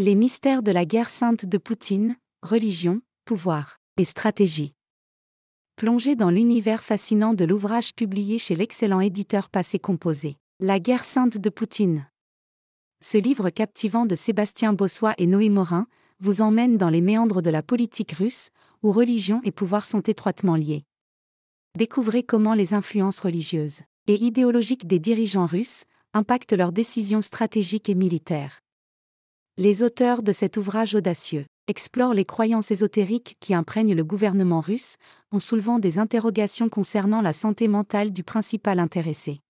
Les mystères de la guerre sainte de Poutine, religion, pouvoir et stratégie. Plongez dans l'univers fascinant de l'ouvrage publié chez l'excellent éditeur Passé Composé, La guerre sainte de Poutine. Ce livre captivant de Sébastien Bossois et Noé Morin vous emmène dans les méandres de la politique russe, où religion et pouvoir sont étroitement liés. Découvrez comment les influences religieuses et idéologiques des dirigeants russes impactent leurs décisions stratégiques et militaires. Les auteurs de cet ouvrage audacieux explorent les croyances ésotériques qui imprègnent le gouvernement russe, en soulevant des interrogations concernant la santé mentale du principal intéressé.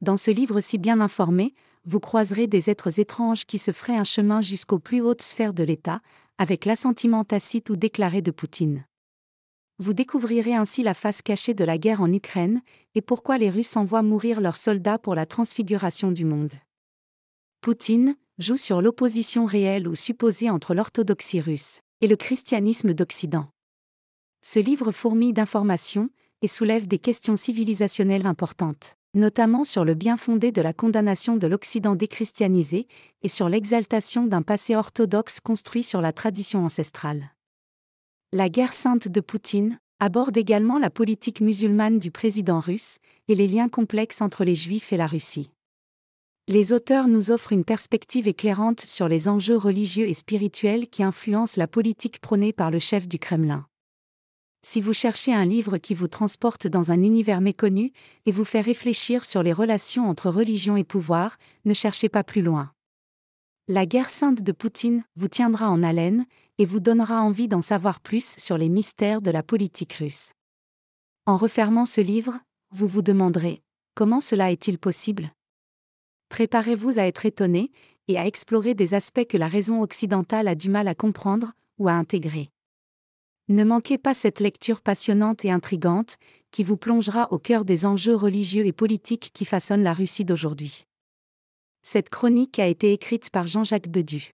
Dans ce livre si bien informé, vous croiserez des êtres étranges qui se feraient un chemin jusqu'aux plus hautes sphères de l'État, avec l'assentiment tacite ou déclaré de Poutine. Vous découvrirez ainsi la face cachée de la guerre en Ukraine, et pourquoi les Russes envoient mourir leurs soldats pour la transfiguration du monde. Poutine, joue sur l'opposition réelle ou supposée entre l'orthodoxie russe et le christianisme d'Occident. Ce livre fourmille d'informations et soulève des questions civilisationnelles importantes, notamment sur le bien fondé de la condamnation de l'Occident déchristianisé et sur l'exaltation d'un passé orthodoxe construit sur la tradition ancestrale. La guerre sainte de Poutine aborde également la politique musulmane du président russe et les liens complexes entre les Juifs et la Russie les auteurs nous offrent une perspective éclairante sur les enjeux religieux et spirituels qui influencent la politique prônée par le chef du Kremlin. Si vous cherchez un livre qui vous transporte dans un univers méconnu et vous fait réfléchir sur les relations entre religion et pouvoir, ne cherchez pas plus loin. La guerre sainte de Poutine vous tiendra en haleine et vous donnera envie d'en savoir plus sur les mystères de la politique russe. En refermant ce livre, vous vous demanderez comment cela est-il possible? Préparez-vous à être étonné et à explorer des aspects que la raison occidentale a du mal à comprendre ou à intégrer. Ne manquez pas cette lecture passionnante et intrigante, qui vous plongera au cœur des enjeux religieux et politiques qui façonnent la Russie d'aujourd'hui. Cette chronique a été écrite par Jean-Jacques Bedu.